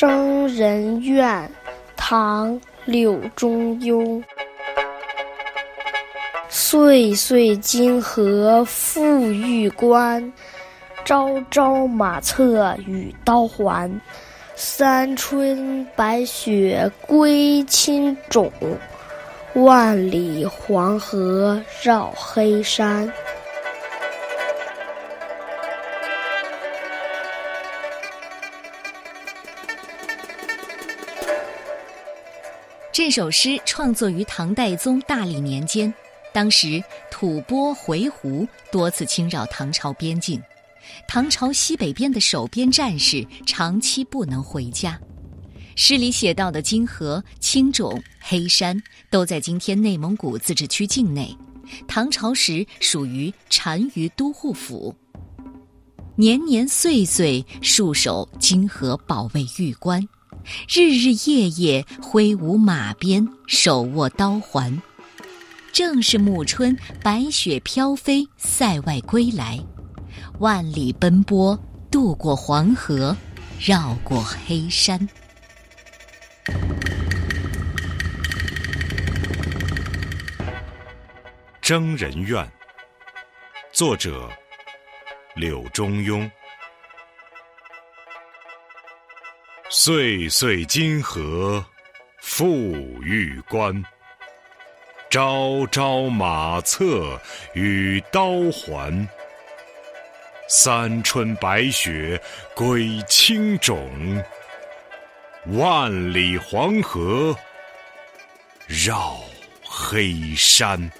生人怨》唐·柳中庸。岁岁金河复玉关，朝朝马策与刀环。三春白雪归青冢，万里黄河绕黑山。这首诗创作于唐代宗大历年间，当时吐蕃、回鹘多次侵扰唐朝边境，唐朝西北边的守边战士长期不能回家。诗里写到的金河、青冢、黑山都在今天内蒙古自治区境内，唐朝时属于单于都护府。年年岁岁戍守金河，保卫玉关。日日夜夜挥舞马鞭，手握刀环，正是暮春白雪飘飞，塞外归来，万里奔波，渡过黄河，绕过黑山。征人怨，作者柳中庸。岁岁金河复玉关，朝朝马策与刀环。三春白雪归青冢，万里黄河绕黑山。